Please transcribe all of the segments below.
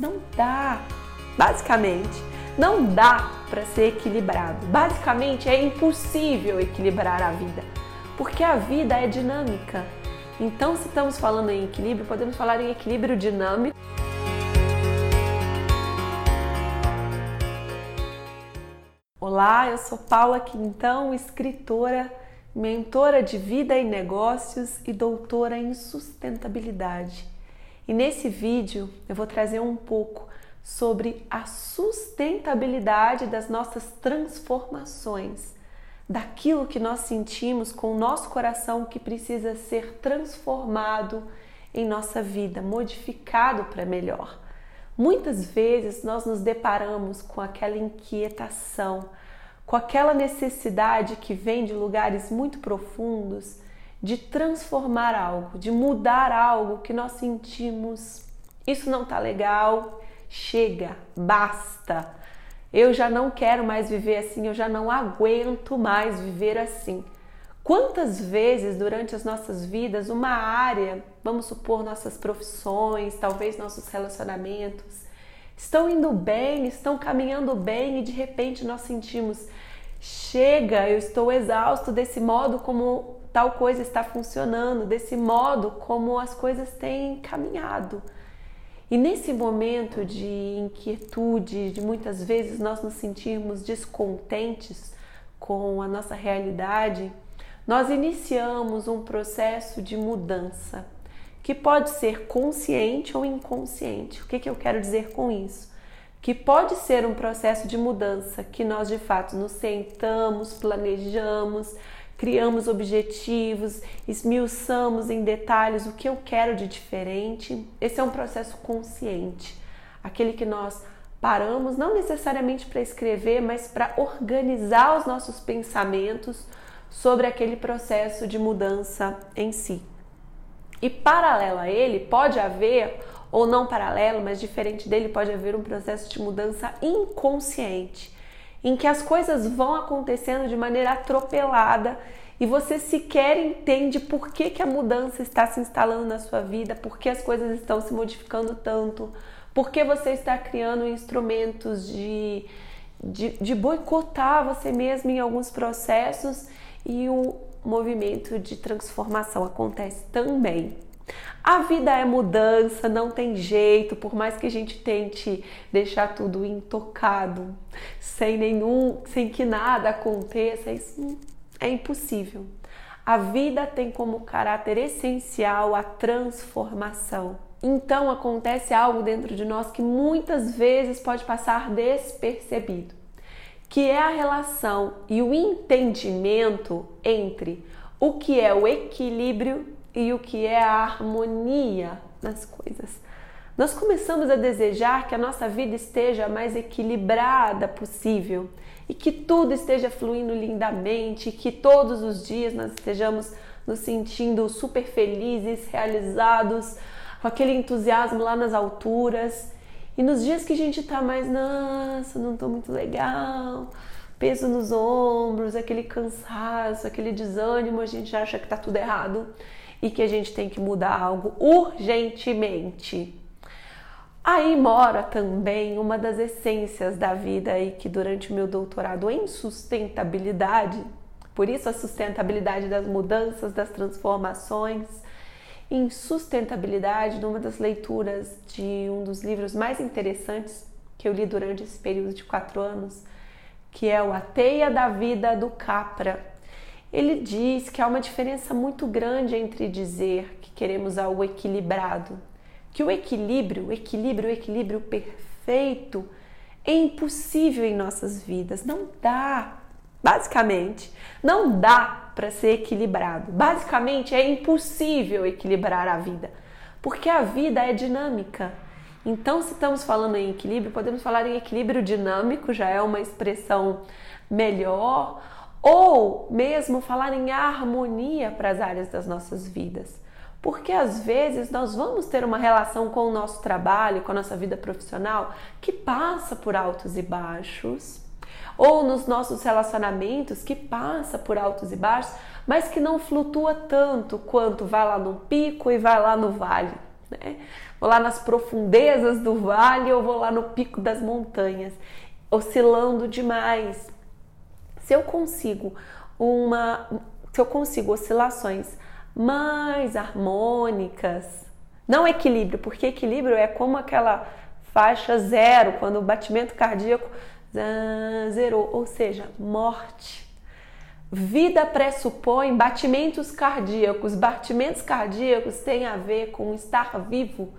Não dá, basicamente, não dá para ser equilibrado. Basicamente, é impossível equilibrar a vida, porque a vida é dinâmica. Então, se estamos falando em equilíbrio, podemos falar em equilíbrio dinâmico. Olá, eu sou Paula Quintão, escritora, mentora de vida e negócios e doutora em sustentabilidade. E nesse vídeo eu vou trazer um pouco sobre a sustentabilidade das nossas transformações, daquilo que nós sentimos com o nosso coração que precisa ser transformado em nossa vida, modificado para melhor. Muitas vezes nós nos deparamos com aquela inquietação, com aquela necessidade que vem de lugares muito profundos de transformar algo, de mudar algo que nós sentimos. Isso não tá legal, chega, basta. Eu já não quero mais viver assim, eu já não aguento mais viver assim. Quantas vezes durante as nossas vidas uma área, vamos supor nossas profissões, talvez nossos relacionamentos, estão indo bem, estão caminhando bem e de repente nós sentimos chega, eu estou exausto desse modo como tal coisa está funcionando, desse modo como as coisas têm caminhado. E nesse momento de inquietude, de muitas vezes nós nos sentirmos descontentes com a nossa realidade, nós iniciamos um processo de mudança que pode ser consciente ou inconsciente. O que, que eu quero dizer com isso? Que pode ser um processo de mudança que nós de fato nos sentamos, planejamos, criamos objetivos, esmiuçamos em detalhes o que eu quero de diferente. Esse é um processo consciente, aquele que nós paramos não necessariamente para escrever, mas para organizar os nossos pensamentos sobre aquele processo de mudança em si. E paralelo a ele, pode haver, ou não paralelo, mas diferente dele, pode haver um processo de mudança inconsciente em que as coisas vão acontecendo de maneira atropelada e você sequer entende por que, que a mudança está se instalando na sua vida, por que as coisas estão se modificando tanto, por que você está criando instrumentos de, de, de boicotar você mesmo em alguns processos e o movimento de transformação acontece também. A vida é mudança, não tem jeito, por mais que a gente tente deixar tudo intocado, sem nenhum, sem que nada aconteça, isso é impossível. A vida tem como caráter essencial a transformação. Então acontece algo dentro de nós que muitas vezes pode passar despercebido, que é a relação e o entendimento entre o que é o equilíbrio e o que é a harmonia nas coisas. Nós começamos a desejar que a nossa vida esteja a mais equilibrada possível e que tudo esteja fluindo lindamente, que todos os dias nós estejamos nos sentindo super felizes, realizados, com aquele entusiasmo lá nas alturas. E nos dias que a gente tá mais, nossa, não tô muito legal, peso nos ombros, aquele cansaço, aquele desânimo, a gente acha que tá tudo errado e que a gente tem que mudar algo urgentemente. Aí mora também uma das essências da vida e que durante o meu doutorado em sustentabilidade, por isso a sustentabilidade das mudanças, das transformações, em sustentabilidade, numa das leituras de um dos livros mais interessantes que eu li durante esse período de quatro anos, que é o A Teia da Vida do Capra, ele diz que há uma diferença muito grande entre dizer que queremos algo equilibrado, que o equilíbrio, o equilíbrio, o equilíbrio perfeito é impossível em nossas vidas, não dá. Basicamente, não dá para ser equilibrado. Basicamente, é impossível equilibrar a vida, porque a vida é dinâmica. Então, se estamos falando em equilíbrio, podemos falar em equilíbrio dinâmico, já é uma expressão melhor ou mesmo falar em harmonia para as áreas das nossas vidas. Porque às vezes nós vamos ter uma relação com o nosso trabalho, com a nossa vida profissional que passa por altos e baixos, ou nos nossos relacionamentos que passa por altos e baixos, mas que não flutua tanto quanto vai lá no pico e vai lá no vale. né? Vou lá nas profundezas do vale ou vou lá no pico das montanhas, oscilando demais. Se eu consigo uma, se eu consigo oscilações mais harmônicas, não equilíbrio, porque equilíbrio é como aquela faixa zero, quando o batimento cardíaco zerou, ou seja, morte. Vida pressupõe batimentos cardíacos. Batimentos cardíacos têm a ver com estar vivo,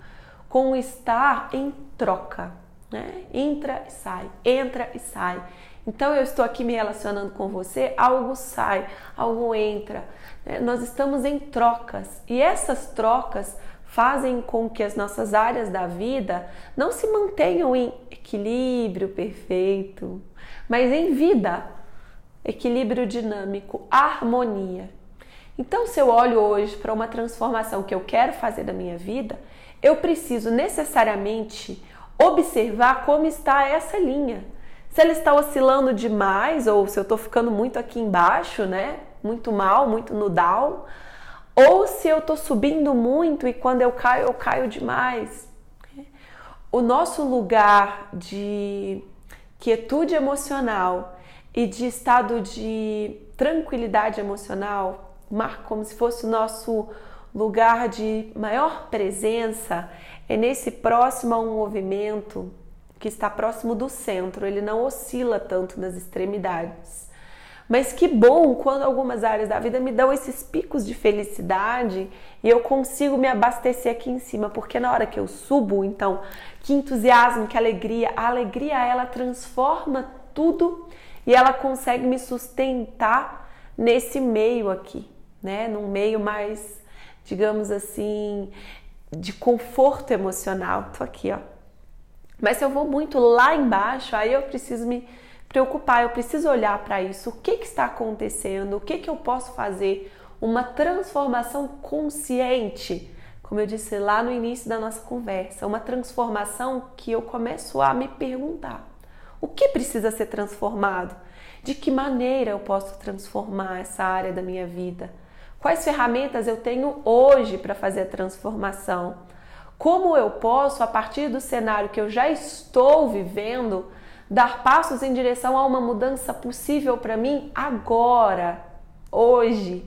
com estar em troca, né? Entra e sai, entra e sai. Então eu estou aqui me relacionando com você, algo sai, algo entra. Né? Nós estamos em trocas e essas trocas fazem com que as nossas áreas da vida não se mantenham em equilíbrio perfeito, mas em vida, equilíbrio dinâmico, harmonia. Então, se eu olho hoje para uma transformação que eu quero fazer da minha vida, eu preciso necessariamente observar como está essa linha. Se ela está oscilando demais ou se eu estou ficando muito aqui embaixo, né? Muito mal, muito no down ou se eu estou subindo muito e quando eu caio, eu caio demais. O nosso lugar de quietude emocional e de estado de tranquilidade emocional, como se fosse o nosso lugar de maior presença, é nesse próximo a um movimento que está próximo do centro, ele não oscila tanto nas extremidades. Mas que bom quando algumas áreas da vida me dão esses picos de felicidade e eu consigo me abastecer aqui em cima, porque na hora que eu subo, então, que entusiasmo, que alegria, a alegria ela transforma tudo e ela consegue me sustentar nesse meio aqui, né? Num meio mais, digamos assim, de conforto emocional. Tô aqui, ó. Mas se eu vou muito lá embaixo, aí eu preciso me preocupar, eu preciso olhar para isso. O que, que está acontecendo? O que, que eu posso fazer? Uma transformação consciente, como eu disse lá no início da nossa conversa, uma transformação que eu começo a me perguntar: o que precisa ser transformado? De que maneira eu posso transformar essa área da minha vida? Quais ferramentas eu tenho hoje para fazer a transformação? Como eu posso, a partir do cenário que eu já estou vivendo, dar passos em direção a uma mudança possível para mim agora, hoje.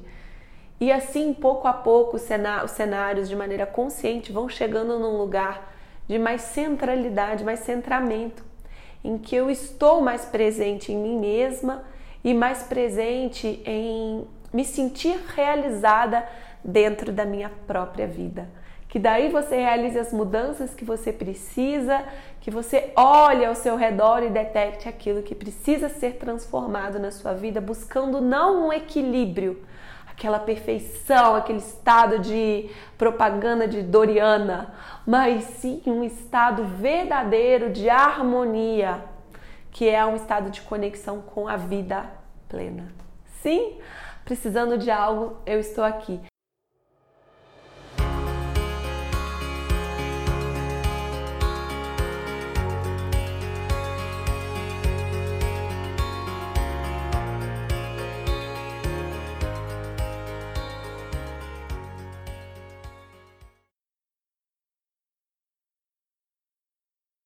E assim, pouco a pouco, os cenários de maneira consciente vão chegando num lugar de mais centralidade, mais centramento, em que eu estou mais presente em mim mesma e mais presente em me sentir realizada dentro da minha própria vida que daí você realize as mudanças que você precisa, que você olhe ao seu redor e detecte aquilo que precisa ser transformado na sua vida, buscando não um equilíbrio, aquela perfeição, aquele estado de propaganda de Doriana, mas sim um estado verdadeiro de harmonia, que é um estado de conexão com a vida plena. Sim? Precisando de algo, eu estou aqui.